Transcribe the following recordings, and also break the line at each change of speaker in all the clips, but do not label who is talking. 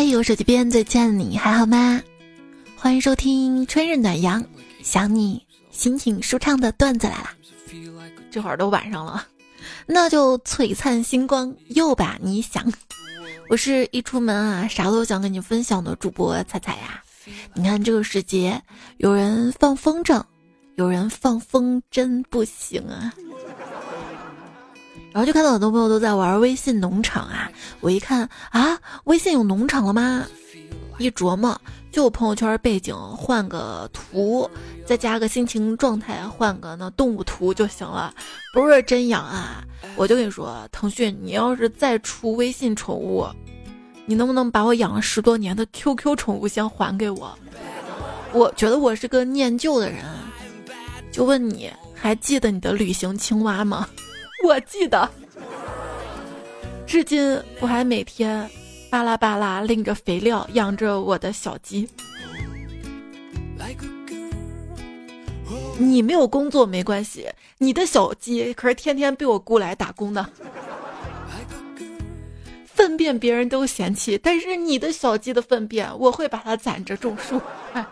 嘿，我手机边最亲爱的你还好吗？欢迎收听春日暖阳，想你心情舒畅的段子来啦。这会儿都晚上了，那就璀璨星光又把你想。我是一出门啊，啥都想跟你分享的主播彩彩呀。你看这个时节，有人放风筝，有人放风筝，不行啊。然后就看到很多朋友都在玩微信农场啊，我一看啊，微信有农场了吗？一琢磨，就朋友圈背景换个图，再加个心情状态，换个那动物图就行了，不是真养啊！我就跟你说，腾讯，你要是再出微信宠物，你能不能把我养了十多年的 QQ 宠物先还给我？我觉得我是个念旧的人，就问你，还记得你的旅行青蛙吗？我记得，至今我还每天巴拉巴拉拎着肥料养着我的小鸡。你没有工作没关系，你的小鸡可是天天被我雇来打工的。粪便别人都嫌弃，但是你的小鸡的粪便，我会把它攒着种树。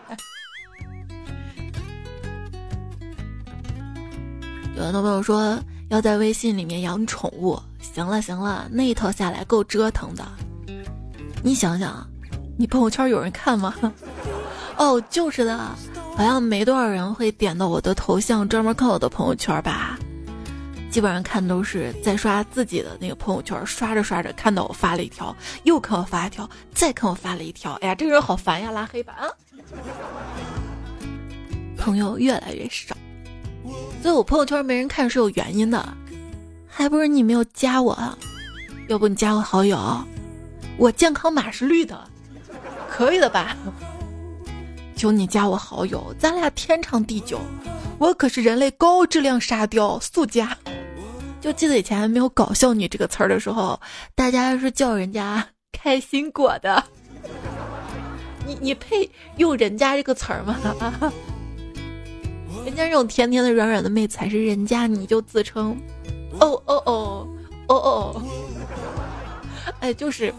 有的朋友说。要在微信里面养宠物，行了行了，那一套下来够折腾的。你想想，你朋友圈有人看吗？哦，就是的，好像没多少人会点到我的头像专门看我的朋友圈吧？基本上看都是在刷自己的那个朋友圈，刷着刷着看到我发了一条，又看我发一条，再看我发了一条，哎呀，这个人好烦呀，拉黑吧啊！朋友越来越少。所以我朋友圈没人看是有原因的，还不是你没有加我？要不你加我好友？我健康码是绿的，可以的吧？求你加我好友，咱俩天长地久。我可是人类高质量沙雕速加。就记得以前没有“搞笑女”这个词儿的时候，大家是叫人家开心果的。你你配用人家这个词儿吗？人家这种甜甜的、软软的妹子才是人家，你就自称，哦哦哦哦哦，哎，就是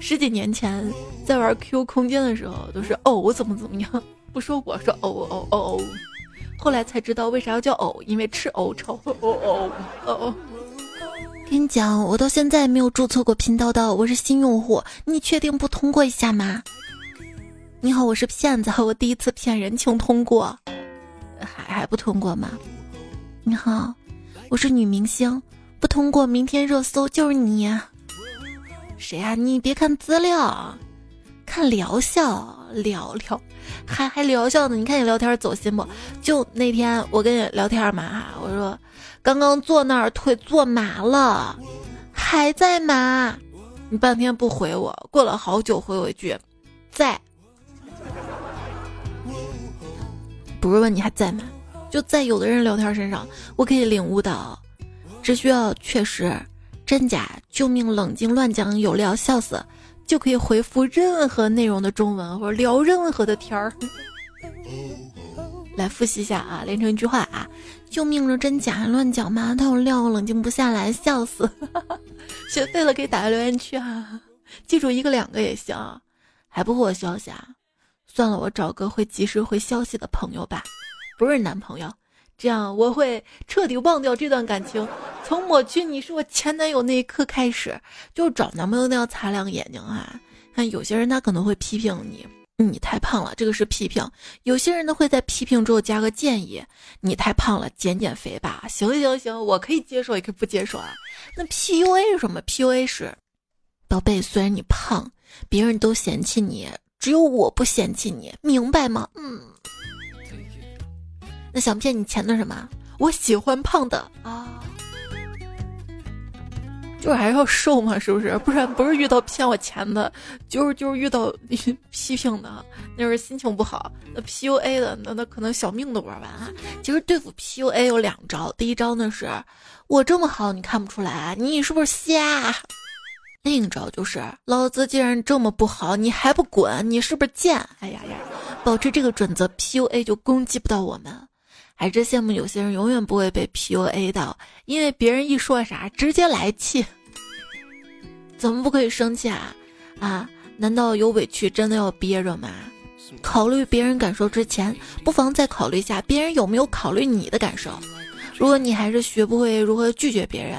十几年前在玩 Q 空间的时候，都是哦我怎么怎么样，不说我说哦哦哦哦，后来才知道为啥要叫藕，因为吃藕丑。哦哦哦哦，跟你讲，我到现在没有注册过拼叨叨，我是新用户，你确定不通过一下吗？你好，我是骗子，我第一次骗人，请通过。还还不通过吗？你好，我是女明星，不通过明天热搜就是你。谁啊？你别看资料，看疗效，聊聊，还还疗效呢？你看你聊天走心不？就那天我跟你聊天嘛哈，我说刚刚坐那儿腿坐麻了，还在麻，你半天不回我，过了好久回我一句，在。不是问你还在吗？就在有的人聊天身上，我可以领悟到，只需要确实、真假、救命、冷静、乱讲、有料、笑死，就可以回复任何内容的中文或者聊任何的天儿。来复习一下啊，连成一句话啊：救命了，真假、乱讲嘛，他有料，冷静不下来，笑死。学废了可以打个留言区啊，记住一个两个也行，还不回我消息啊？算了，我找个会及时回消息的朋友吧，不是男朋友，这样我会彻底忘掉这段感情。从抹去你是我前男友那一刻开始，就找男朋友那要擦亮眼睛啊！看有些人他可能会批评你，你太胖了，这个是批评；有些人呢会在批评之后加个建议，你太胖了，减减肥吧。行行行，我可以接受，也可以不接受啊。那 PUA 是什么？PUA 是，宝贝，虽然你胖，别人都嫌弃你。只有我不嫌弃你，明白吗？嗯。那想骗你钱的什么？我喜欢胖的啊，就是还要瘦嘛，是不是？不然不是遇到骗我钱的，就是就是遇到批评的，那是心情不好。那 PUA 的，那那可能小命都玩完啊。其实对付 PUA 有两招，第一招呢是，我这么好你看不出来，你是不是瞎？另一招就是，老子既然这么不好，你还不滚？你是不是贱？哎呀呀，保持这个准则，PUA 就攻击不到我们。还真羡慕有些人永远不会被 PUA 到，因为别人一说啥，直接来气。怎么不可以生气啊？啊，难道有委屈真的要憋着吗？考虑别人感受之前，不妨再考虑一下别人有没有考虑你的感受。如果你还是学不会如何拒绝别人，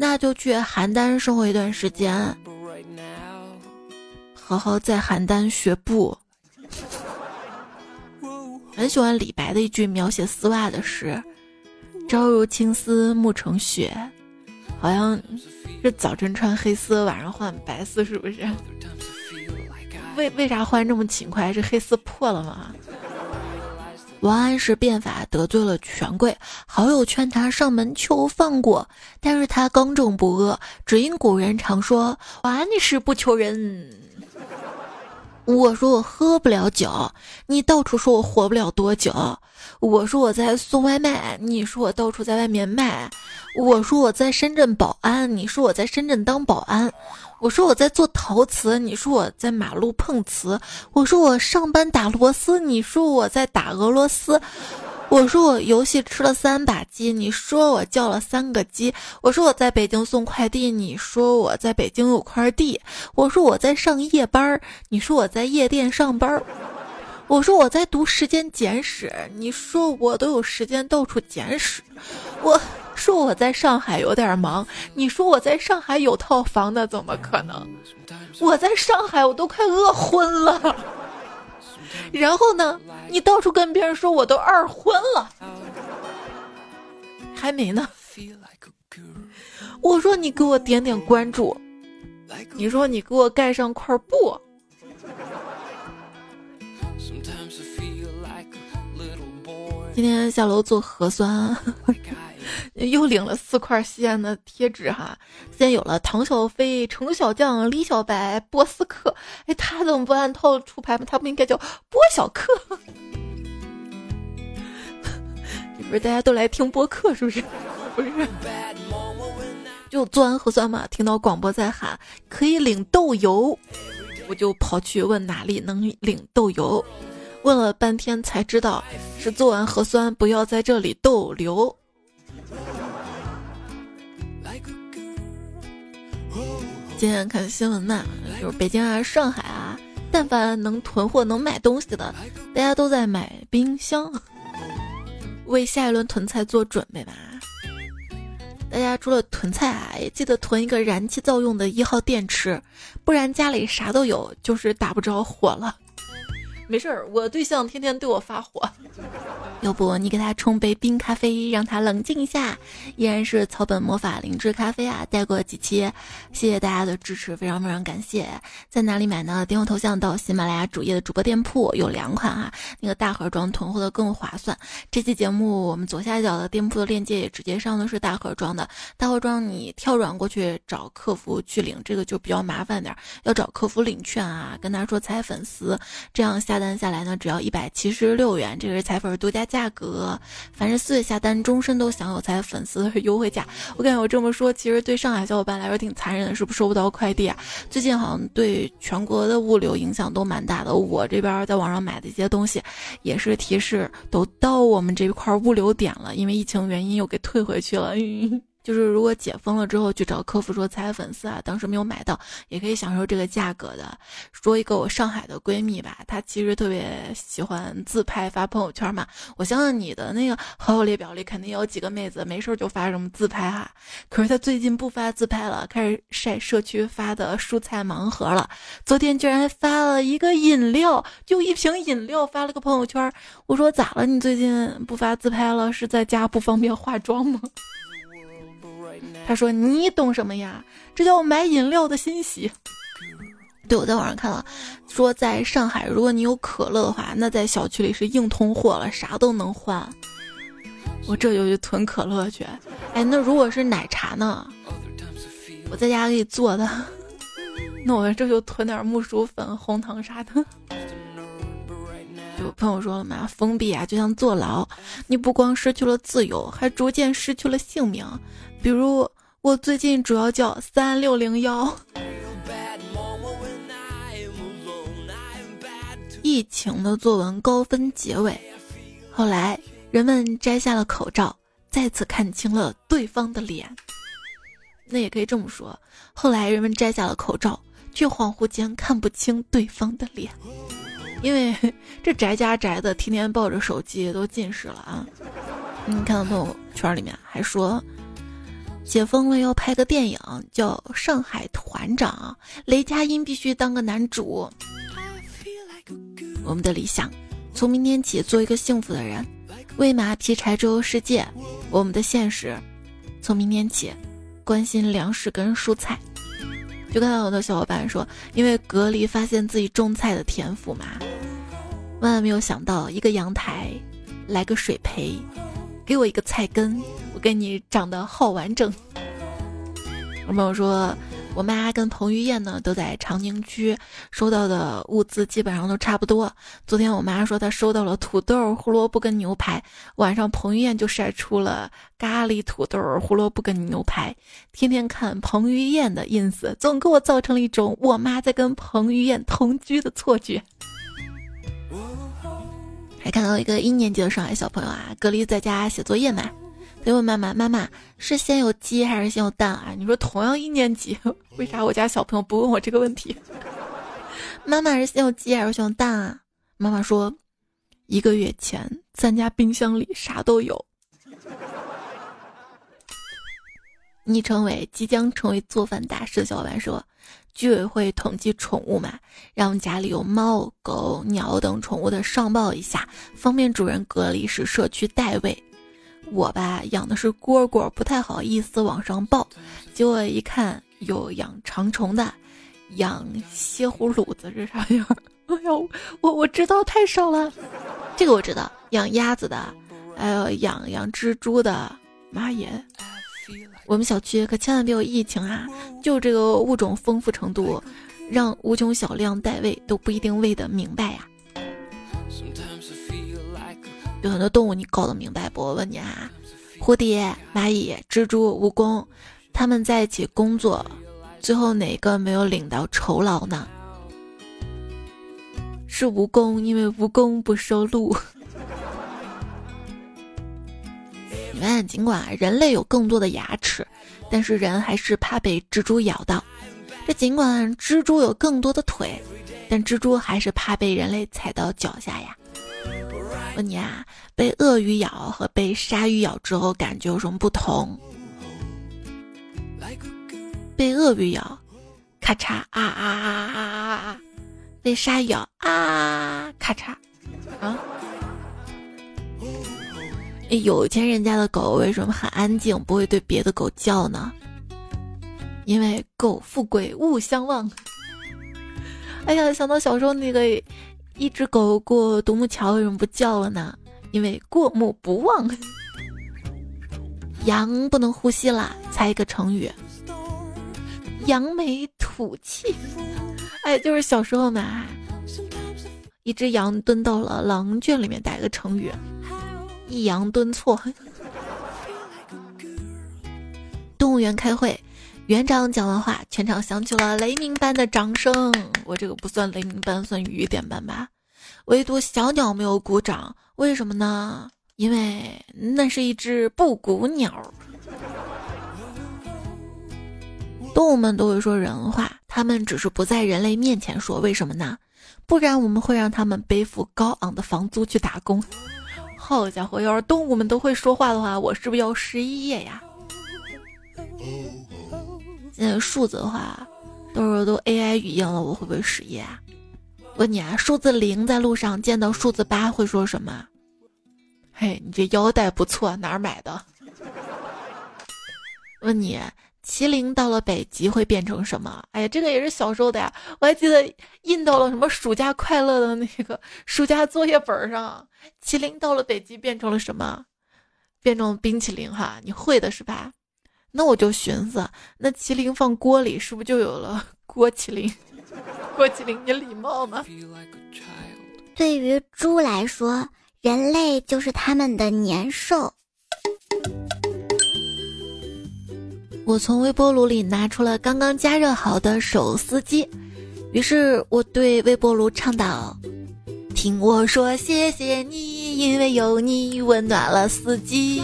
那就去邯郸生活一段时间，好好在邯郸学步。很喜欢李白的一句描写丝袜的诗：“朝如青丝暮成雪。”好像是早晨穿黑丝，晚上换白丝，是不是？为为啥换这么勤快？是黑丝破了吗？王安石变法得罪了权贵，好友劝他上门求放过，但是他刚正不阿，只因古人常说“王安石不求人”。我说我喝不了酒，你到处说我活不了多久。我说我在送外卖，你说我到处在外面卖。我说我在深圳保安，你说我在深圳当保安。我说我在做陶瓷，你说我在马路碰瓷；我说我上班打螺丝，你说我在打俄罗斯；我说我游戏吃了三把鸡，你说我叫了三个鸡；我说我在北京送快递，你说我在北京有块地；我说我在上夜班，你说我在夜店上班；我说我在读《时间简史》，你说我都有时间到处捡屎。我。说我在上海有点忙，你说我在上海有套房的，怎么可能？我在上海我都快饿昏了。然后呢，你到处跟别人说我都二婚了，还没呢。我说你给我点点关注，你说你给我盖上块布。今天下楼做核酸。又领了四块西安的贴纸哈，现在有了唐小飞、程小将、李小白、波斯克，哎，他怎么不按套路出牌吗？他不应该叫波小克？不是大家都来听播客是不是？不是，就做完核酸嘛，听到广播在喊可以领豆油，我就跑去问哪里能领豆油，问了半天才知道是做完核酸不要在这里逗留。今天看新闻嘛，就是北京啊、上海啊，但凡能囤货、能买东西的，大家都在买冰箱，为下一轮囤菜做准备吧。大家除了囤菜啊，也记得囤一个燃气灶用的一号电池，不然家里啥都有，就是打不着火了。没事儿，我对象天天对我发火。要不你给他冲杯冰咖啡，让他冷静一下。依然是草本魔法灵芝咖啡啊，带过几期，谢谢大家的支持，非常非常感谢。在哪里买呢？点我头像到喜马拉雅主页的主播店铺有两款哈，那个大盒装囤货的更划算。这期节目我们左下角的店铺的链接也直接上的是大盒装的，大盒装你跳转过去找客服去领，这个就比较麻烦点，要找客服领券啊，跟他说踩粉丝，这样下。下单下来呢，只要一百七十六元，这个是彩粉独家价格。凡是四月下单，终身都享有彩粉丝的优惠价。我感觉我这么说，其实对上海小伙伴来说挺残忍的，是不是收不到快递啊？最近好像对全国的物流影响都蛮大的。我这边在网上买的一些东西，也是提示都到我们这块物流点了，因为疫情原因又给退回去了。就是如果解封了之后去找客服说踩粉丝啊，当时没有买到，也可以享受这个价格的。说一个我上海的闺蜜吧，她其实特别喜欢自拍发朋友圈嘛。我相信你的那个好友列表里肯定有几个妹子没事就发什么自拍哈。可是她最近不发自拍了，开始晒社区发的蔬菜盲盒了。昨天居然发了一个饮料，就一瓶饮料发了个朋友圈。我说咋了？你最近不发自拍了？是在家不方便化妆吗？他说：“你懂什么呀？这叫买饮料的欣喜。”对，我在网上看了，说在上海，如果你有可乐的话，那在小区里是硬通货了，啥都能换。我这就去囤可乐去。哎，那如果是奶茶呢？我在家给你做的，那我这就囤点木薯粉、红糖啥的。有朋友说了嘛，封闭啊，就像坐牢，你不光失去了自由，还逐渐失去了性命。比如。我最近主要叫三六零幺。疫情的作文高分结尾，后来人们摘下了口罩，再次看清了对方的脸。那也可以这么说，后来人们摘下了口罩，却恍惚间看不清对方的脸，因为 这宅家宅的，天天抱着手机都近视了啊！你看到朋友圈里面还说，解封了要拍个电影叫《上海团长》，雷佳音必须当个男主。我们的理想，从明天起做一个幸福的人，喂马劈柴周游世界。我们的现实，从明天起关心粮食跟蔬菜。就看到有的小伙伴说，因为隔离发现自己种菜的天赋嘛，万万没有想到一个阳台来个水培，给我一个菜根，我给你长得好完整。我朋友说。我妈跟彭于晏呢都在长宁区，收到的物资基本上都差不多。昨天我妈说她收到了土豆、胡萝卜跟牛排，晚上彭于晏就晒出了咖喱土豆、胡萝卜跟牛排。天天看彭于晏的 ins，总给我造成了一种我妈在跟彭于晏同居的错觉。还看到一个一年级的上海小朋友啊，隔离在家写作业呢。他问妈妈：“妈妈是先有鸡还是先有蛋啊？”你说同样一年级，为啥我家小朋友不问我这个问题？妈妈是先有鸡还是先有蛋啊？妈妈说：“一个月前咱家冰箱里啥都有。”昵称为即将成为做饭大师的小伙伴说：“居委会统计宠物嘛，让家里有猫、狗、鸟等宠物的上报一下，方便主人隔离时社区代喂。”我吧养的是蝈蝈，不太好意思往上报。结果一看，有养长虫的，养蝎葫芦子是啥样？哎呦，我我知道太少了。这个我知道，养鸭子的，还有养养蜘蛛的。妈耶！我们小区可千万别有疫情啊！就这个物种丰富程度，让无穷小量代喂都不一定喂得明白呀。有很多动物，你搞得明白不？我问你啊，蝴蝶、蚂蚁、蜘蛛、蜈蚣，他们在一起工作，最后哪个没有领到酬劳呢？是蜈蚣，因为蜈蚣不收路。你们尽管人类有更多的牙齿，但是人还是怕被蜘蛛咬到。这尽管蜘蛛有更多的腿，但蜘蛛还是怕被人类踩到脚下呀。问你啊，被鳄鱼咬和被鲨鱼咬之后感觉有什么不同？被鳄鱼咬，咔嚓啊啊啊啊啊啊！被鲨咬啊，咔嚓啊！有钱人家的狗为什么很安静，不会对别的狗叫呢？因为狗富贵勿相忘。哎呀，想到小时候那个。一只狗过独木桥为什么不叫了呢？因为过目不忘。羊不能呼吸了，猜一个成语。扬眉吐气。哎，就是小时候嘛，一只羊蹲到了狼圈里面，打一个成语，抑扬顿挫。动物园开会，园长讲完话，全场响起了雷鸣般的掌声。我这个不算雷鸣般，算雨点般吧。唯独小鸟没有鼓掌，为什么呢？因为那是一只布谷鸟。动物们都会说人话，它们只是不在人类面前说。为什么呢？不然我们会让它们背负高昂的房租去打工。好家伙，要是动物们都会说话的话，我是不是要失业呀？现在数字的话，到时候都 AI 语音了，我会不会失业啊？问你啊，数字零在路上见到数字八会说什么？嘿，你这腰带不错，哪儿买的？问你，麒麟到了北极会变成什么？哎呀，这个也是小时候的呀，我还记得印到了什么暑假快乐的那个暑假作业本上。麒麟到了北极变成了什么？变成冰淇淋哈，你会的是吧？那我就寻思，那麒麟放锅里是不是就有了 郭麒麟？郭麒麟，你礼貌吗？
对于猪来说，人类就是他们的年兽。
我从微波炉里拿出了刚刚加热好的手撕鸡，于是我对微波炉唱道：“听我说，谢谢你，因为有你温暖了四季。”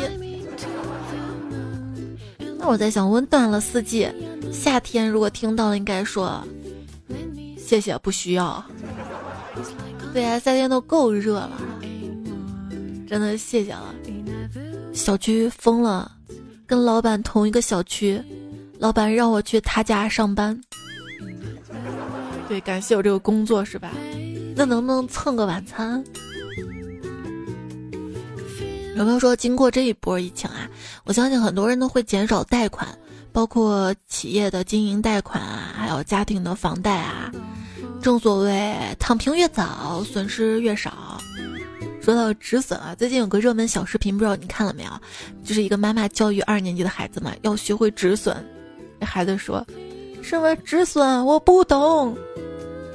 我在想，温暖了四季，夏天如果听到了，应该说。谢谢，不需要。对呀，夏天都够热了，真的谢谢了。小区封了，跟老板同一个小区，老板让我去他家上班。对，感谢我这个工作是吧？那能不能蹭个晚餐？有没有说经过这一波疫情啊？我相信很多人都会减少贷款，包括企业的经营贷款啊，还有家庭的房贷啊。正所谓躺平越早，损失越少。说到止损啊，最近有个热门小视频，不知道你看了没有？就是一个妈妈教育二年级的孩子嘛，要学会止损。这孩子说：“什么止损？我不懂，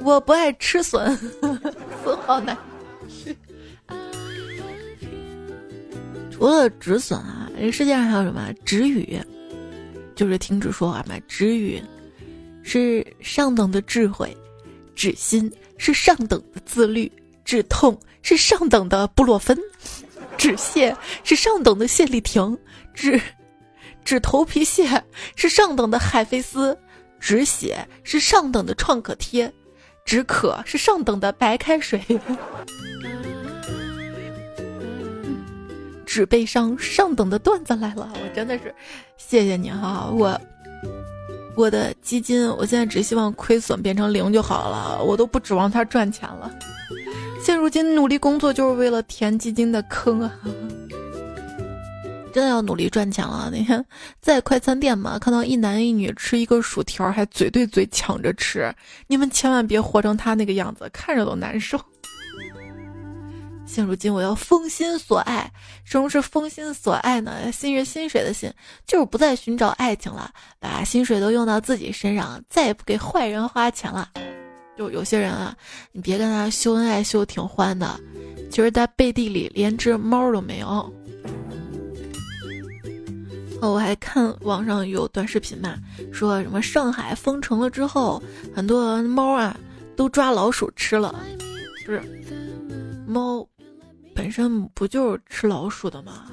我不爱吃笋，损好难除了止损啊，这世界上还有什么止语？就是停止说话嘛。止语是上等的智慧，止心是上等的自律，止痛是上等的布洛芬，止泻是上等的泻立停，止止头皮屑是上等的海飞丝，止血是上等的创可贴，止渴是上等的白开水。纸悲伤上等的段子来了，我真的是谢谢你哈！我我的基金，我现在只希望亏损变成零就好了，我都不指望它赚钱了。现如今努力工作就是为了填基金的坑啊！真的要努力赚钱了。你看，在快餐店嘛，看到一男一女吃一个薯条，还嘴对嘴抢着吃，你们千万别活成他那个样子，看着都难受。现如今，我要封心所爱。什么是封心所爱呢？心是薪水的心，就是不再寻找爱情了，把薪水都用到自己身上，再也不给坏人花钱了。就有些人啊，你别跟他秀恩爱秀挺欢的，其实，他背地里连只猫都没有。哦，我还看网上有短视频嘛，说什么上海封城了之后，很多猫啊都抓老鼠吃了，不是猫。本身不就是吃老鼠的吗？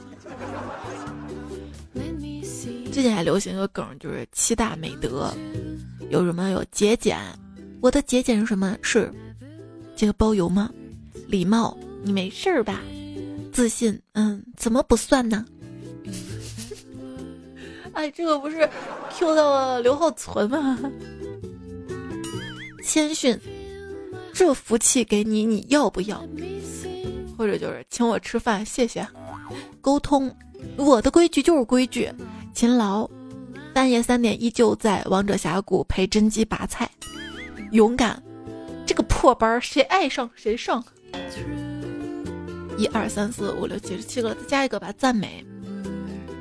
最近还流行一个梗，就是七大美德，有什么？有节俭，我的节俭是什么？是这个包邮吗？礼貌，你没事儿吧？自信，嗯，怎么不算呢？哎，这个不是 Q 到了刘浩存吗？谦逊，这福气给你，你要不要？或者就是请我吃饭，谢谢。沟通，我的规矩就是规矩。勤劳，半夜三点依旧在王者峡谷陪甄姬拔菜。勇敢，这个破班谁爱上谁上。一二三四五六七十七个，再加一个吧。赞美，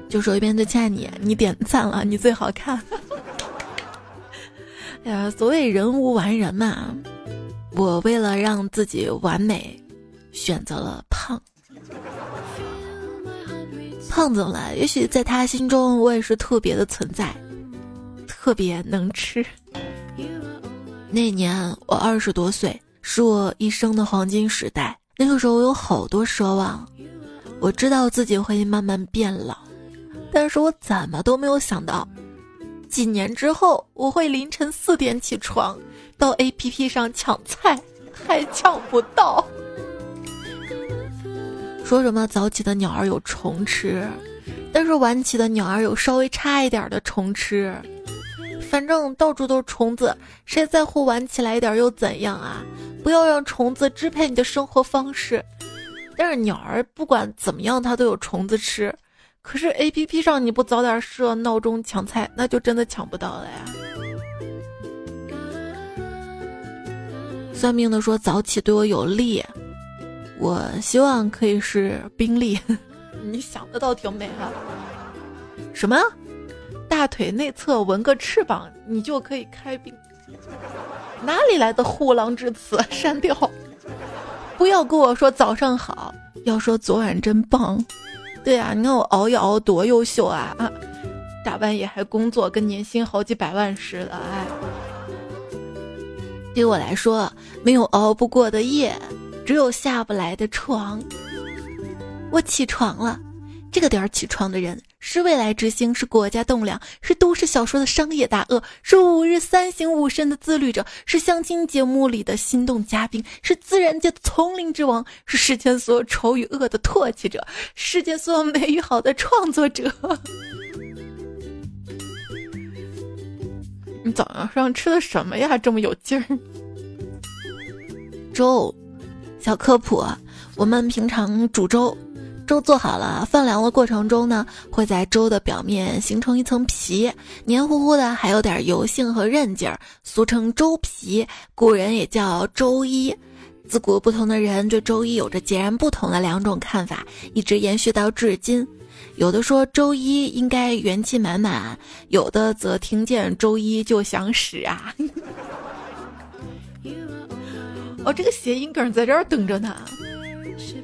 就说一遍最亲爱你，你点赞了，你最好看。哎呀，所谓人无完人嘛，我为了让自己完美。选择了胖，胖怎么了？也许在他心中，我也是特别的存在，特别能吃。那年我二十多岁，是我一生的黄金时代。那个时候我有好多奢望，我知道自己会慢慢变老，但是我怎么都没有想到，几年之后我会凌晨四点起床，到 APP 上抢菜，还抢不到。说什么早起的鸟儿有虫吃，但是晚起的鸟儿有稍微差一点的虫吃。反正到处都是虫子，谁在乎晚起来一点又怎样啊？不要让虫子支配你的生活方式。但是鸟儿不管怎么样，它都有虫子吃。可是 A P P 上你不早点设闹钟抢菜，那就真的抢不到了呀。算命的说早起对我有利。我希望可以是宾利，你想的倒挺美哈。什么？大腿内侧纹个翅膀，你就可以开宾？哪里来的护狼之词？删掉！不要跟我说早上好，要说昨晚真棒。对啊，你看我熬一熬多优秀啊啊！大半夜还工作，跟年薪好几百万似的。哎，对我来说，没有熬不过的夜。只有下不来的床。我起床了，这个点儿起床的人，是未来之星，是国家栋梁，是都市小说的商业大鳄，是五日三省吾身的自律者，是相亲节目里的心动嘉宾，是自然界的丛林之王，是世间所有丑与恶的唾弃者，世间所有美与好的创作者。你早上吃的什么呀？这么有劲儿？粥，小科普，我们平常煮粥。粥做好了，放凉的过程中呢，会在粥的表面形成一层皮，黏糊糊的，还有点油性和韧劲儿，俗称粥皮。古人也叫粥衣。自古不同的人对粥衣有着截然不同的两种看法，一直延续到至今。有的说周一应该元气满满，有的则听见周一就想屎啊。哦，这个谐音梗在这儿等着呢。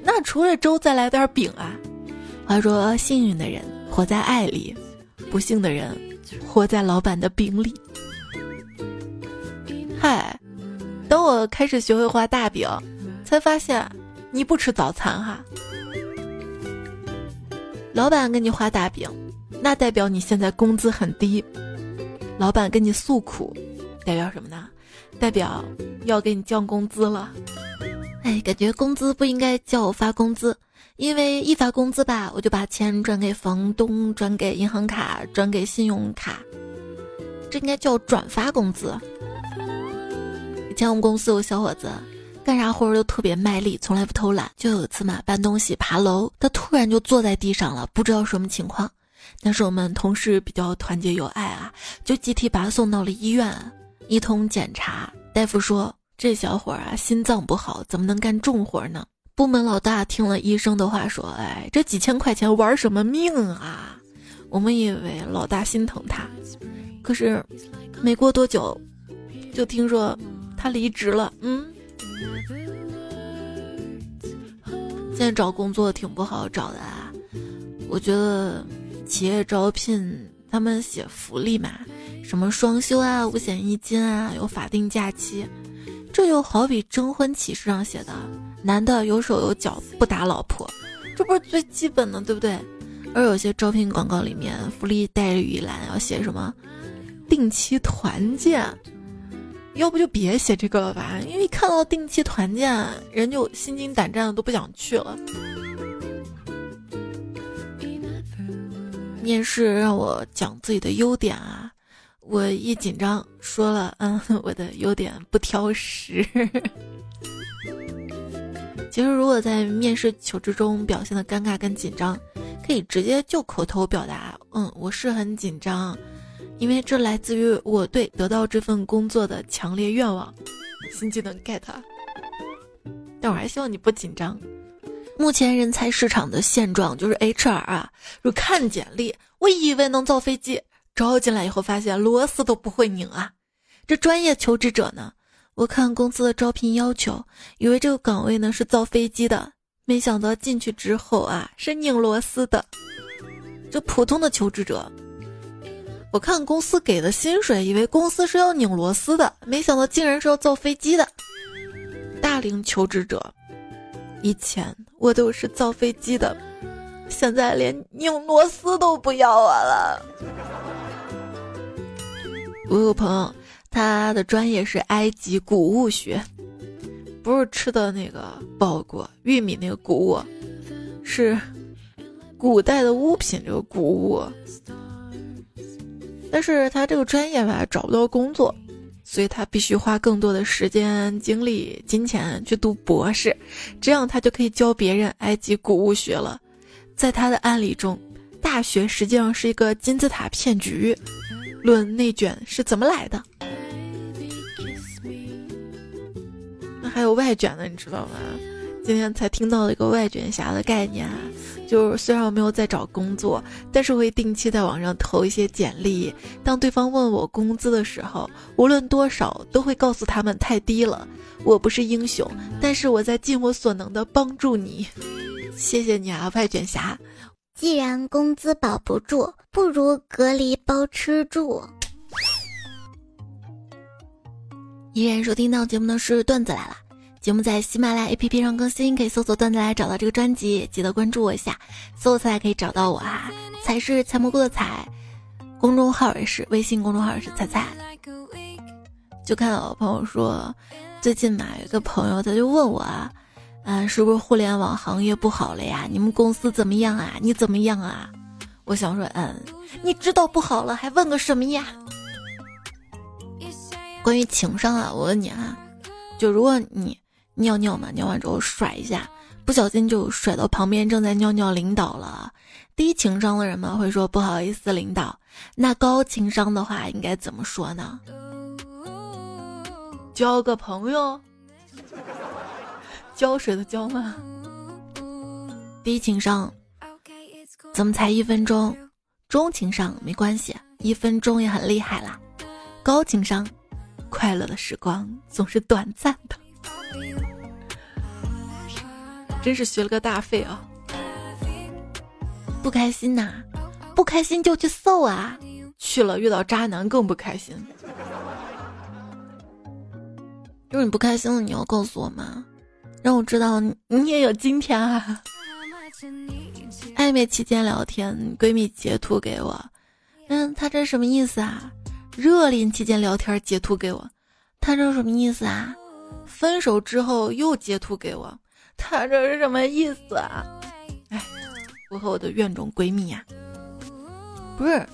那除了粥，再来点饼啊！话说，幸运的人活在爱里，不幸的人活在老板的饼里。嗨，等我开始学会画大饼，才发现你不吃早餐哈。老板给你画大饼，那代表你现在工资很低。老板跟你诉苦，代表什么呢？代表要给你降工资了。哎，感觉工资不应该叫我发工资，因为一发工资吧，我就把钱转给房东，转给银行卡，转给信用卡，这应该叫转发工资。以前我们公司有小伙子，干啥活都特别卖力，从来不偷懒。就有一次嘛，搬东西爬楼，他突然就坐在地上了，不知道什么情况。但是我们同事比较团结友爱啊，就集体把他送到了医院，一通检查，大夫说。这小伙啊，心脏不好，怎么能干重活呢？部门老大听了医生的话，说：“哎，这几千块钱玩什么命啊？”我们以为老大心疼他，可是没过多久，就听说他离职了。嗯，现在找工作挺不好找的啊。我觉得企业招聘他们写福利嘛，什么双休啊、五险一金啊、有法定假期。这就好比征婚启事上写的，男的有手有脚不打老婆，这不是最基本的，对不对？而有些招聘广告里面福利待遇一栏要写什么，定期团建，要不就别写这个了吧？因为看到定期团建，人就心惊胆战的都不想去了。面试让我讲自己的优点啊。我一紧张，说了，嗯，我的优点不挑食。其实，如果在面试求职中表现的尴尬跟紧张，可以直接就口头表达，嗯，我是很紧张，因为这来自于我对得到这份工作的强烈愿望。新技能 get，但我还希望你不紧张。目前人才市场的现状就是 HR 啊，如看简历，我以为能造飞机。招进来以后，发现螺丝都不会拧啊！这专业求职者呢？我看公司的招聘要求，以为这个岗位呢是造飞机的，没想到进去之后啊是拧螺丝的。这普通的求职者，我看公司给的薪水，以为公司是要拧螺丝的，没想到竟然是要造飞机的。大龄求职者，以前我都是造飞机的，现在连拧螺丝都不要我了。我有朋友，他的专业是埃及谷物学，不是吃的那个包裹玉米那个谷物，是古代的物品这个谷物。但是他这个专业吧找不到工作，所以他必须花更多的时间、精力、金钱去读博士，这样他就可以教别人埃及古物学了。在他的案例中，大学实际上是一个金字塔骗局。论内卷是怎么来的？那还有外卷的，你知道吗？今天才听到了一个外卷侠的概念，就是虽然我没有在找工作，但是会定期在网上投一些简历。当对方问我工资的时候，无论多少，都会告诉他们太低了。我不是英雄，但是我在尽我所能的帮助你。谢谢你啊，外卷侠。
既然工资保不住，不如隔离包吃住。依然收听到节目的是段子来了。
节目在喜马拉雅 APP 上更新，可以搜索“段子来”找到这个专辑，记得关注我一下，搜索来可以找到我啊。才是采蘑菇的彩，公众号也是，微信公众号也是菜菜。就看到我朋友说，最近嘛，有一个朋友他就问我啊，啊，是不是互联网行业不好了呀？你们公司怎么样啊？你怎么样啊？我想说，嗯，你知道不好了，还问个什么呀？关于情商啊，我问你啊，就如果你尿尿嘛，尿完之后甩一下，不小心就甩到旁边正在尿尿领导了，低情商的人们会说不好意思，领导。那高情商的话应该怎么说呢？交个朋友，浇水的浇吗？低情商，怎么才一分钟？中情商没关系，一分钟也很厉害啦。高情商。快乐的时光总是短暂的，真是学了个大废啊！不开心呐，不开心就去搜啊！去了遇到渣男更不开心。就是你不开心了，你要告诉我吗？让我知道你也有今天啊！暧昧期间聊天，闺蜜截图给我，嗯，他这什么意思啊？热恋期间聊天截图给我，他这什么意思啊？分手之后又截图给我，他这是什么意思啊？哎，我和我的怨种闺蜜呀，不是，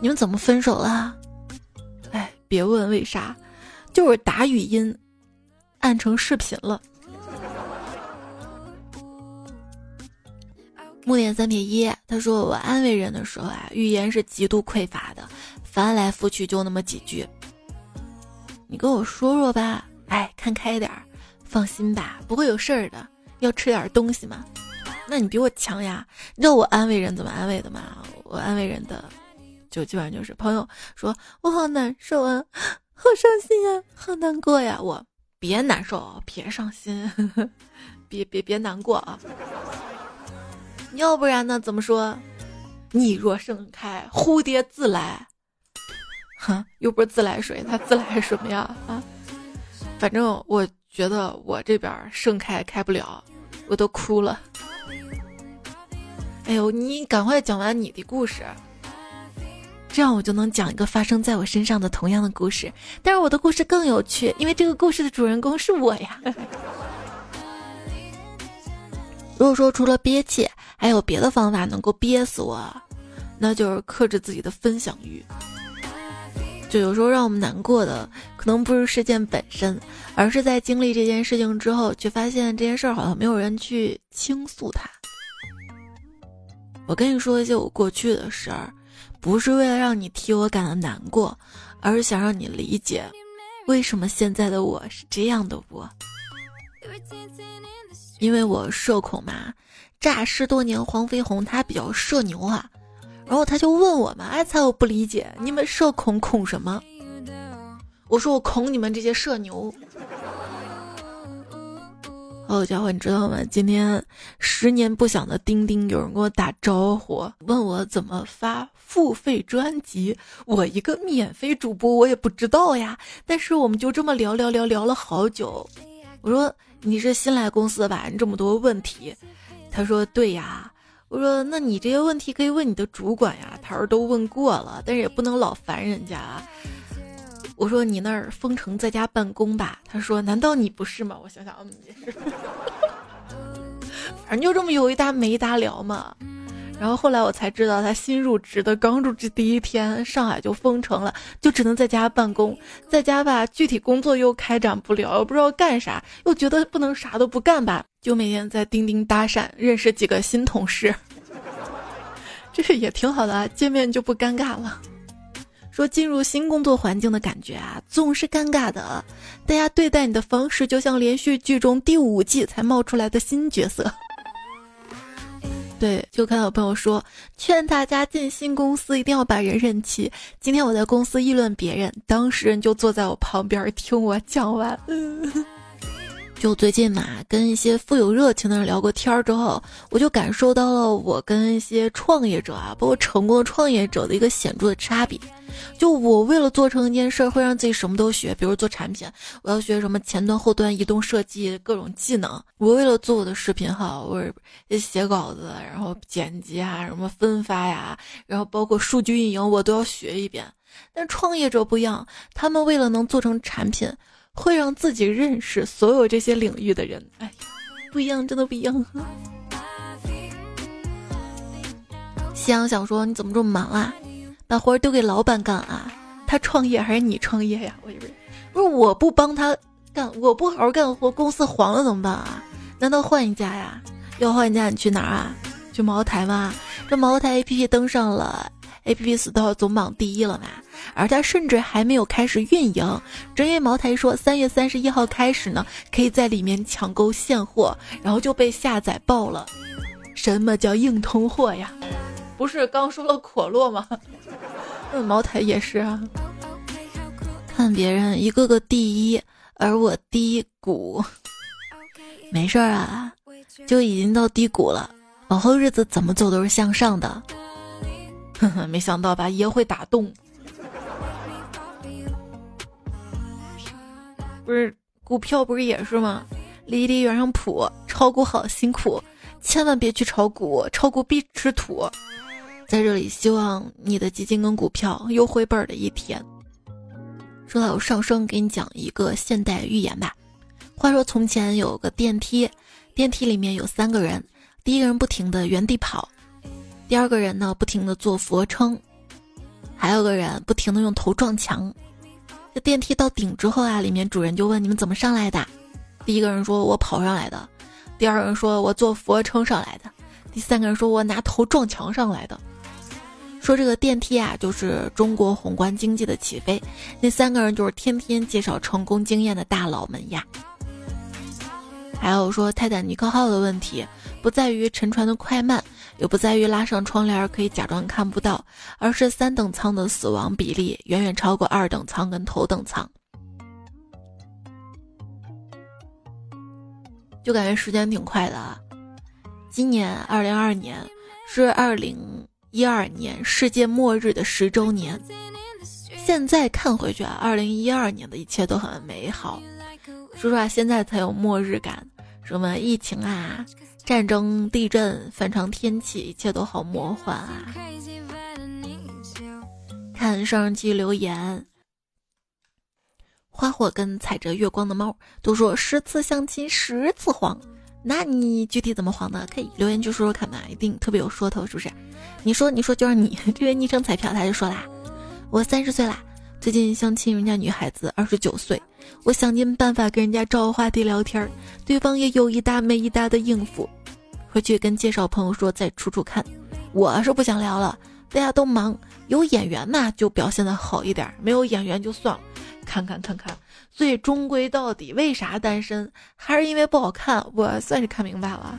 你们怎么分手了？哎，别问为啥，就是打语音按成视频了。木点三撇一，他说我安慰人的时候啊，语言是极度匮乏的。翻来覆去就那么几句，你跟我说说吧。哎，看开点儿，放心吧，不会有事儿的。要吃点东西吗？那你比我强呀。你知道我安慰人怎么安慰的吗？我安慰人的，就基本上就是朋友说我好难受啊，好伤心呀，好难过呀。我别难受，别伤心，别别别难过啊。要不然呢？怎么说？你若盛开，蝴蝶自来。哼，又不是自来水，它自来什么呀？啊，反正我觉得我这边盛开开不了，我都哭了。哎呦，你赶快讲完你的故事，这样我就能讲一个发生在我身上的同样的故事。但是我的故事更有趣，因为这个故事的主人公是我呀。如果说除了憋气，还有别的方法能够憋死我，那就是克制自己的分享欲。就有时候让我们难过的，可能不是事件本身，而是在经历这件事情之后，却发现这件事儿好像没有人去倾诉它。我跟你说一些我过去的事儿，不是为了让你替我感到难过，而是想让你理解，为什么现在的我是这样的我。因为我社恐嘛，诈尸多年黄飞鸿他比较社牛啊。然后他就问我嘛，哎，猜我不理解，你们社恐恐什么？我说我恐你们这些社牛。好，家伙，你知道吗？今天十年不响的钉钉有人给我打招呼，问我怎么发付费专辑。我一个免费主播，我也不知道呀。但是我们就这么聊聊聊聊了好久。我说你是新来公司吧？你这么多问题。他说对呀。我说，那你这些问题可以问你的主管呀。他说都问过了，但是也不能老烦人家。我说你那儿封城在家办公吧。他说难道你不是吗？我想想，嗯，也是。反正就这么有一搭没一搭聊嘛。然后后来我才知道，他新入职的，刚入职第一天，上海就封城了，就只能在家办公。在家吧，具体工作又开展不了，又不知道干啥，又觉得不能啥都不干吧，就每天在钉钉搭讪，认识几个新同事。这也挺好的啊，见面就不尴尬了。说进入新工作环境的感觉啊，总是尴尬的。大家对待你的方式，就像连续剧中第五季才冒出来的新角色。对，就看到朋友说，劝大家进新公司一定要把人认齐。今天我在公司议论别人，当事人就坐在我旁边听我讲完。就最近嘛，跟一些富有热情的人聊过天儿之后，我就感受到了我跟一些创业者啊，包括成功的创业者的一个显著的差别。就我为了做成一件事儿，会让自己什么都学，比如做产品，我要学什么前端、后端、移动设计各种技能。我为了做我的视频号，我写稿子，然后剪辑啊，什么分发呀，然后包括数据运营，我都要学一遍。但创业者不一样，他们为了能做成产品，会让自己认识所有这些领域的人。哎，不一样，真的不一样。夕阳想说：“你怎么这么忙啊？”把活儿丢给老板干啊？他创业还是你创业呀？我以为不是我不帮他干，我不好好干活，公司黄了怎么办啊？难道换一家呀？要换一家你去哪儿啊？去茅台吗？这茅台 A P P 登上了 A P P Store 总榜第一了吗？而它甚至还没有开始运营，正因为茅台说三月三十一号开始呢，可以在里面抢购现货，然后就被下载爆了。什么叫硬通货呀？不是刚说了可乐吗？那 茅台也是啊。看别人一个个第一，而我低谷。没事儿啊，就已经到低谷了，往后日子怎么走都是向上的。呵呵，没想到吧，爷会打洞。不是股票不是也是吗？离离原上谱，炒股好辛苦，千万别去炒股，炒股必吃土。在这里，希望你的基金跟股票有回本的一天。说到有上升，给你讲一个现代寓言吧。话说从前有个电梯，电梯里面有三个人，第一个人不停的原地跑，第二个人呢不停的做俯卧撑，还有个人不停的用头撞墙。这电梯到顶之后啊，里面主人就问你们怎么上来的？第一个人说我跑上来的，第二个人说我做俯卧撑上来的，第三个人说我拿头撞墙上来的。说这个电梯啊，就是中国宏观经济的起飞。那三个人就是天天介绍成功经验的大佬们呀。还有说泰坦尼克号的问题，不在于沉船的快慢，也不在于拉上窗帘可以假装看不到，而是三等舱的死亡比例远远超过二等舱跟头等舱。就感觉时间挺快的啊，今年二零二二年是二零。一二年世界末日的十周年，现在看回去啊，二零一二年的一切都很美好。说实话，现在才有末日感，什么疫情啊、战争、地震、反常天气，一切都好魔幻啊。看上期留言，花火跟踩着月光的猫都说十次相亲十次黄。那你具体怎么黄的？可以留言就说说看吧，一定特别有说头，是不是？你说，你说就是你 这位昵称彩票，他就说啦，我三十岁啦，最近相亲人家女孩子二十九岁，我想尽办法跟人家找话题聊天，对方也有一搭没一搭的应付，回去跟介绍朋友说再处处看，我是不想聊了，大家都忙，有眼缘嘛就表现的好一点，没有眼缘就算了，看看看看。所以终归到底，为啥单身？还是因为不好看？我算是看明白了，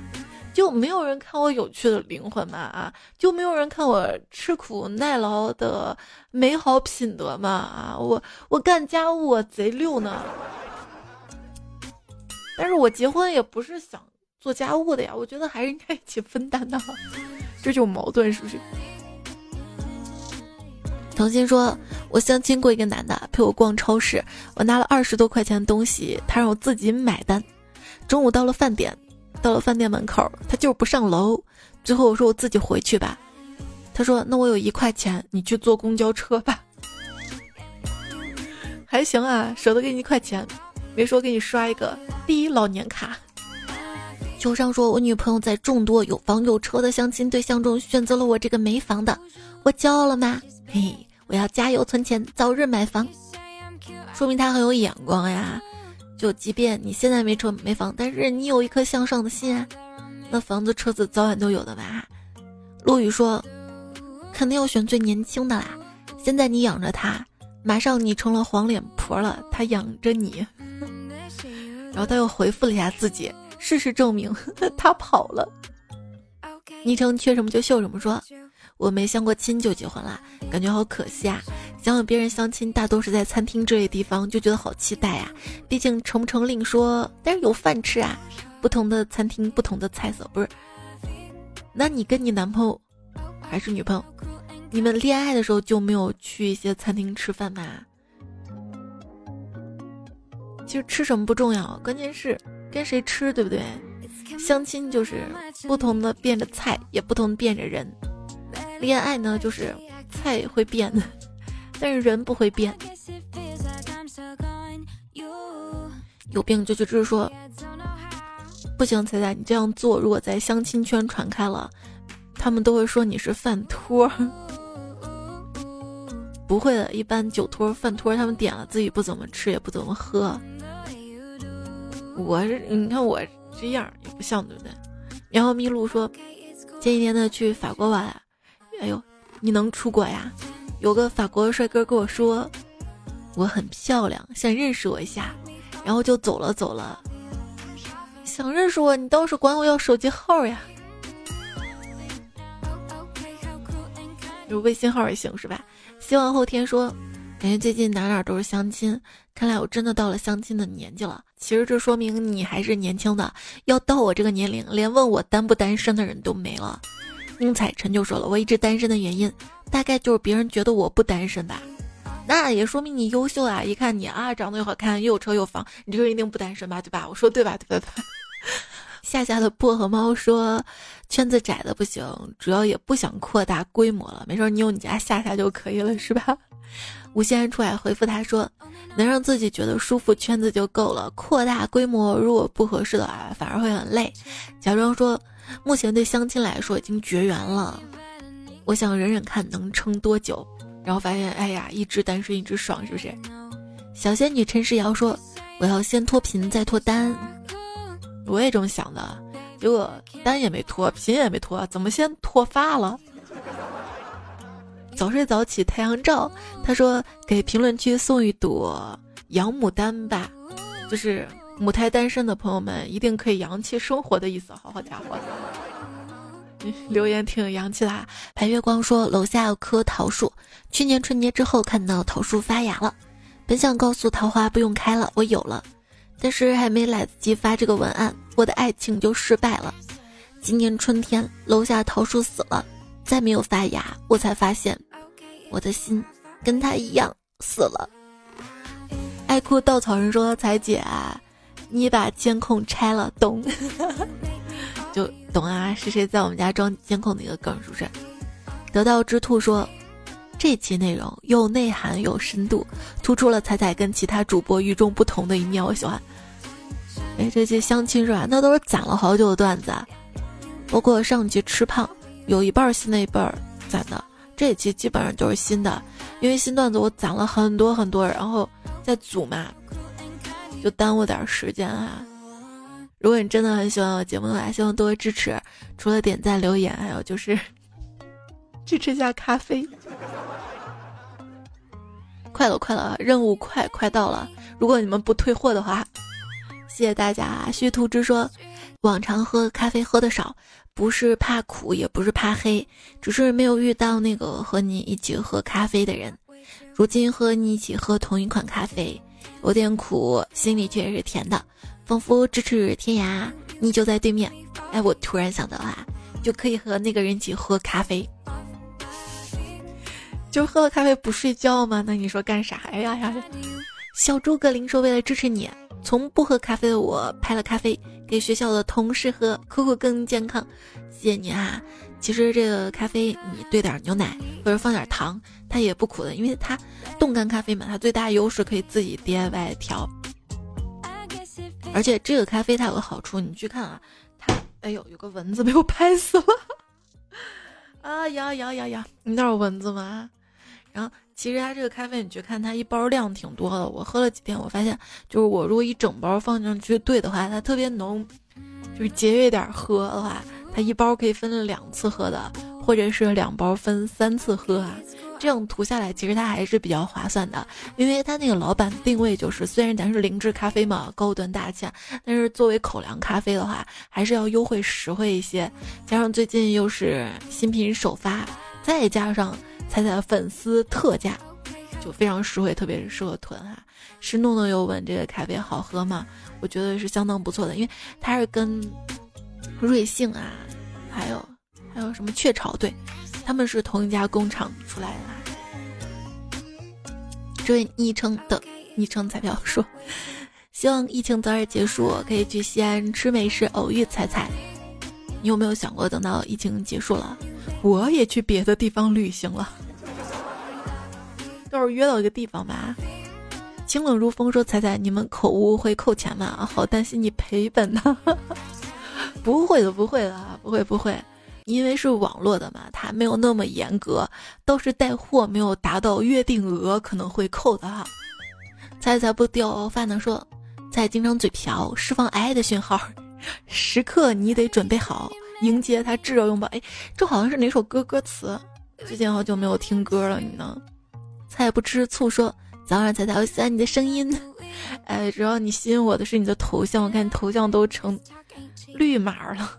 就没有人看我有趣的灵魂嘛啊，就没有人看我吃苦耐劳的美好品德嘛啊，我我干家务我贼溜呢。但是我结婚也不是想做家务的呀，我觉得还是应该一起分担的，这就矛盾是不是？腾心说：“我相亲过一个男的，陪我逛超市，我拿了二十多块钱的东西，他让我自己买单。中午到了饭点，到了饭店门口，他就是不上楼。最后我说我自己回去吧。他说：那我有一块钱，你去坐公交车吧。还行啊，舍得给你一块钱，没说给你刷一个第一老年卡。秋上说，我女朋友在众多有房有车的相亲对象中选择了我这个没房的，我骄傲了吗？”嘿，我要加油存钱，早日买房，说明他很有眼光呀。就即便你现在没车没房，但是你有一颗向上的心啊，那房子车子早晚都有的吧。陆羽说，肯定要选最年轻的啦。现在你养着他，马上你成了黄脸婆了，他养着你。然后他又回复了一下自己，事实证明他跑了。昵称缺什么就秀什么说。我没相过亲就结婚了，感觉好可惜啊！想和别人相亲，大多是在餐厅这类地方，就觉得好期待啊！毕竟成不成令说，但是有饭吃啊。不同的餐厅，不同的菜色，不是？那你跟你男朋友还是女朋友，你们恋爱的时候就没有去一些餐厅吃饭吗？其实吃什么不重要，关键是跟谁吃，对不对？相亲就是不同的变着菜，也不同变着人；恋爱呢，就是菜会变的，但是人不会变。有病就去治，说不行，彩彩，你这样做，如果在相亲圈传开了，他们都会说你是饭托。不会的，一般酒托、饭托，他们点了自己不怎么吃，也不怎么喝。我是你看我这样也不像对不对？然后麋鹿说，前几天呢去法国玩，哎呦，你能出国呀？有个法国帅哥跟我说，我很漂亮，想认识我一下，然后就走了走了。想认识我，你倒是管我要手机号呀？有微信号也行是吧？希望后天说。感觉最近哪哪都是相亲，看来我真的到了相亲的年纪了。其实这说明你还是年轻的，要到我这个年龄，连问我单不单身的人都没了。宁采臣就说了，我一直单身的原因，大概就是别人觉得我不单身吧。那也说明你优秀啊！一看你啊，长得又好看，又有车有房，你这个人一定不单身吧？对吧？我说对吧？对吧？对。夏夏的薄荷猫说，圈子窄的不行，主要也不想扩大规模了。没事儿，你有你家夏夏就可以了，是吧？吴先生出来回复他说：“能让自己觉得舒服，圈子就够了。扩大规模如果不合适的话，反而会很累。”假装说：“目前对相亲来说已经绝缘了，我想忍忍看能撑多久。”然后发现，哎呀，一直单身一直爽，是不是？小仙女陈世瑶说：“我要先脱贫再脱单。”我也这么想的，结果单也没脱，贫也没脱，怎么先脱发了？早睡早起，太阳照。他说：“给评论区送一朵洋牡丹吧，就是母胎单身的朋友们一定可以洋气生活的意思。”好好家伙，留言挺洋气的。白月光说：“楼下有棵桃树，去年春节之后看到桃树发芽了，本想告诉桃花不用开了，我有了，但是还没来得及发这个文案，我的爱情就失败了。今年春天，楼下桃树死了。”再没有发芽，我才发现，我的心跟他一样死了。爱哭稻草人说：“彩姐，你把监控拆了，懂？懂啊？是谁在我们家装监控的一个梗，是不是？”得到之兔说：“这期内容又内涵，有深度，突出了彩彩跟其他主播与众不同的一面，我喜欢。”哎，这期相亲是吧？那都是攒了好久的段子，啊包括上期吃胖。有一半新的，一半攒的。这期基本上就是新的，因为新段子我攒了很多很多，然后再组嘛，就耽误点时间啊。如果你真的很喜欢我节目的话，希望多支持，除了点赞、留言，还有就是 支持下咖啡。快了，快了，任务快快到了。如果你们不退货的话，谢谢大家。虚图之说，往常喝咖啡喝的少。不是怕苦，也不是怕黑，只是没有遇到那个和你一起喝咖啡的人。如今和你一起喝同一款咖啡，有点苦，心里却是甜的，仿佛咫尺天涯，你就在对面。哎，我突然想到啊，就可以和那个人一起喝咖啡，就喝了咖啡不睡觉吗？那你说干啥哎呀呀？小诸葛林说：“为了支持你。”从不喝咖啡的我拍了咖啡给学校的同事喝，口口更健康。谢谢你啊！其实这个咖啡你兑点牛奶或者放点糖，它也不苦的，因为它冻干咖啡嘛，它最大优势可以自己 DIY 调。而且这个咖啡它有个好处，你去看啊，它哎呦有个蚊子被我拍死了！啊呀呀呀呀！你那有蚊子吗？然后。其实它这个咖啡，你去看它一包量挺多的。我喝了几天，我发现就是我如果一整包放进去兑的话，它特别浓。就是节约点喝的话，它一包可以分两次喝的，或者是两包分三次喝啊。这样涂下来，其实它还是比较划算的。因为它那个老板定位就是，虽然咱是灵芝咖啡嘛，高端大气，但是作为口粮咖啡的话，还是要优惠实惠一些。加上最近又是新品首发，再加上。彩彩粉丝特价，就非常实惠，特别适合囤哈。是诺诺又问这个咖啡好喝吗？我觉得是相当不错的，因为它是跟瑞幸啊，还有还有什么雀巢，对，他们是同一家工厂出来的。这位昵称的昵称彩票说，希望疫情早点结束，可以去西安吃美食，偶遇彩彩。你有没有想过，等到疫情结束了，我也去别的地方旅行了？到时候约到一个地方吧。清冷如风说：“彩彩，你们口误会扣钱吗？好担心你赔本呢。不会的，不会的，不会不会，因为是网络的嘛，它没有那么严格。倒是带货没有达到约定额，可能会扣的哈。菜菜不掉饭呢，说菜经常嘴瓢，释放爱的讯号。”时刻你得准备好迎接他炙热拥抱。哎，这好像是哪首歌歌词？最近好久没有听歌了，你呢？菜不吃醋说早上菜菜我喜欢你的声音。哎，主要你吸引我的是你的头像，我看你头像都成绿码了。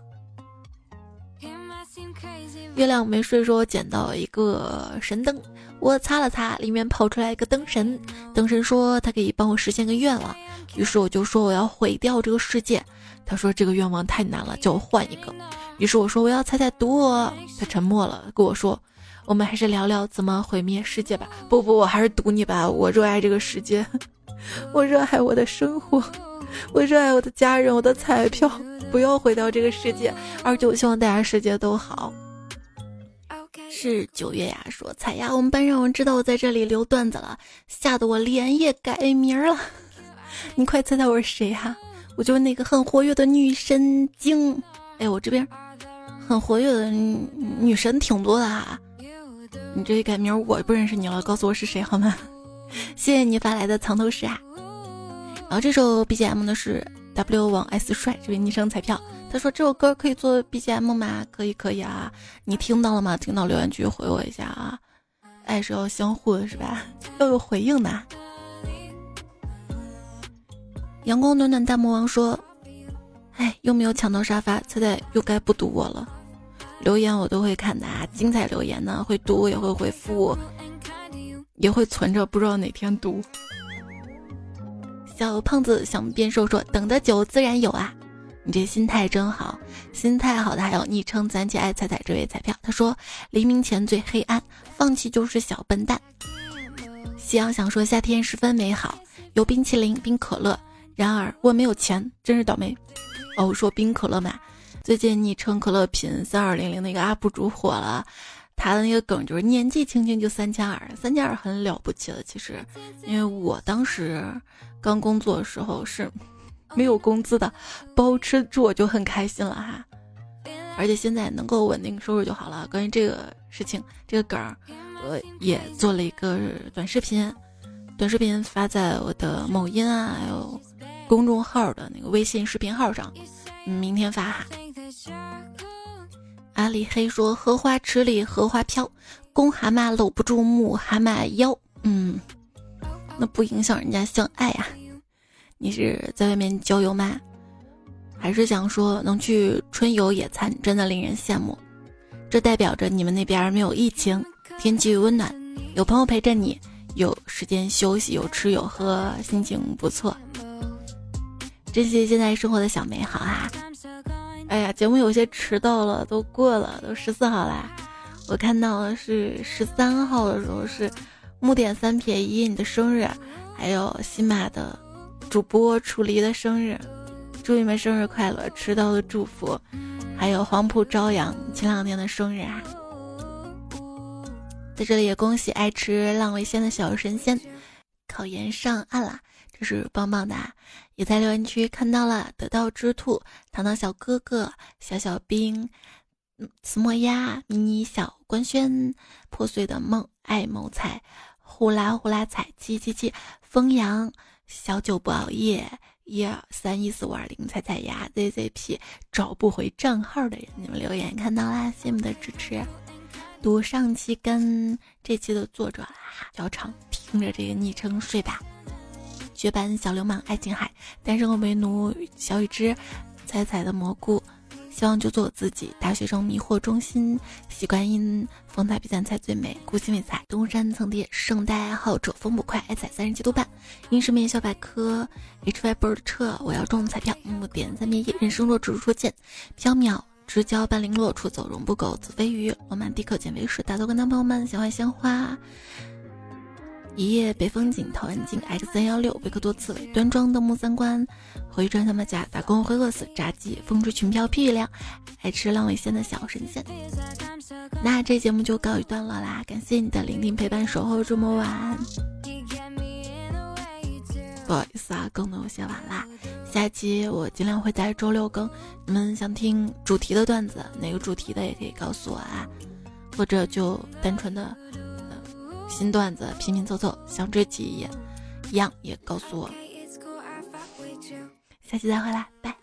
月亮没睡说捡到一个神灯，我擦了擦，里面跑出来一个灯神。灯神说他可以帮我实现个愿望，于是我就说我要毁掉这个世界。他说这个愿望太难了，叫我换一个。于是我说我要猜猜赌我。他沉默了，跟我说我们还是聊聊怎么毁灭世界吧。不不，我还是赌你吧。我热爱这个世界，我热爱我的生活，我热爱我的家人，我的彩票。不要回到这个世界，而且我希望大家世界都好。是九月呀，说彩呀，我们班让我知道我在这里留段子了，吓得我连夜改名了。你快猜猜我是谁哈？我就是那个很活跃的女神经，哎，我这边很活跃的女神挺多的哈。你这一改名，我不认识你了，告诉我是谁好吗？谢谢你发来的藏头诗啊。然后这首 BGM 呢是 W 王 S 帅这位昵称彩票，他说这首歌可以做 BGM 吗？可以可以啊，你听到了吗？听到留言区回我一下啊。爱是要相互的，是吧？要有回应的。阳光暖暖大魔王说：“哎，又没有抢到沙发，猜猜又该不读我了。留言我都会看的，啊，精彩留言呢会读，也会回复，也会存着，不知道哪天读。”小胖子想变瘦说：“等的久自然有啊，你这心态真好，心态好的还有昵称咱姐爱彩彩这位彩票，他说黎明前最黑暗，放弃就是小笨蛋。夕阳想说夏天十分美好，有冰淇淋、冰可乐。”然而我没有钱，真是倒霉。哦，说冰可乐嘛，最近昵称可乐品三二零零那个 UP 主火了，他的那个梗就是年纪轻轻就三千二，三千二很了不起了。其实，因为我当时刚工作的时候是没有工资的，包吃住我就很开心了哈。而且现在能够稳定收入就好了。关于这个事情，这个梗儿，我也做了一个短视频，短视频发在我的某音啊，还有。公众号的那个微信视频号上，明天发哈。阿里黑说：“荷花池里荷花飘，公蛤蟆搂不住母蛤蟆腰。”嗯，那不影响人家相爱呀。你是在外面郊游吗？还是想说能去春游野餐，真的令人羡慕。这代表着你们那边没有疫情，天气温暖，有朋友陪着你，有时间休息，有吃有喝，心情不错。珍惜现在生活的小美好啊！哎呀，节目有些迟到了，都过了，都十四号啦。我看到的是十三号的时候是木点三撇一你的生日，还有喜马的主播楚离的生日，祝你们生日快乐！迟到的祝福，还有黄浦朝阳前两天的生日啊，在这里也恭喜爱吃浪味仙的小神仙考研上岸啦！这是棒棒的，也在留言区看到了。得道之兔、糖糖小哥哥、小小兵、慈墨鸭、迷你小官宣、破碎的梦、爱谋财、呼啦呼啦彩、七七七、风扬、小九不熬夜、一二三一四五二零、踩踩呀、ZZP 找不回账号的人，你们留言看到啦，谢你们的支持。读上期跟这期的作者啦，较长，听着这个昵称睡吧。绝版小流氓爱琴海，单身狗为奴小雨之，彩彩的蘑菇，希望就做我自己。大学生迷惑中心，习惯音，风采比赞才最美，孤心未采，东山层叠，圣代爱好者风不快，爱踩三十七度半，英式面小百科，H Y bird 车，我要中彩票，木点三面一，人生若只如初见，缥缈，直交半零落，处走容不苟，子非鱼，罗曼蒂克减肥时，大头跟男朋友们，喜欢鲜花。一夜北风景，陶文静 X 三幺六，维克多刺猬，端庄的木三观，回转小马甲，打工会饿死，炸鸡，风吹裙飘屁凉，爱吃浪味仙的小神仙。那这节目就告一段落啦，感谢你的聆听陪伴守候这么晚。不好意思啊，更的有些晚啦，下期我尽量会在周六更。你们想听主题的段子，哪个主题的也可以告诉我啊，或者就单纯的。新段子拼拼凑凑，像这几页一样，也告诉我。下期再回来，拜。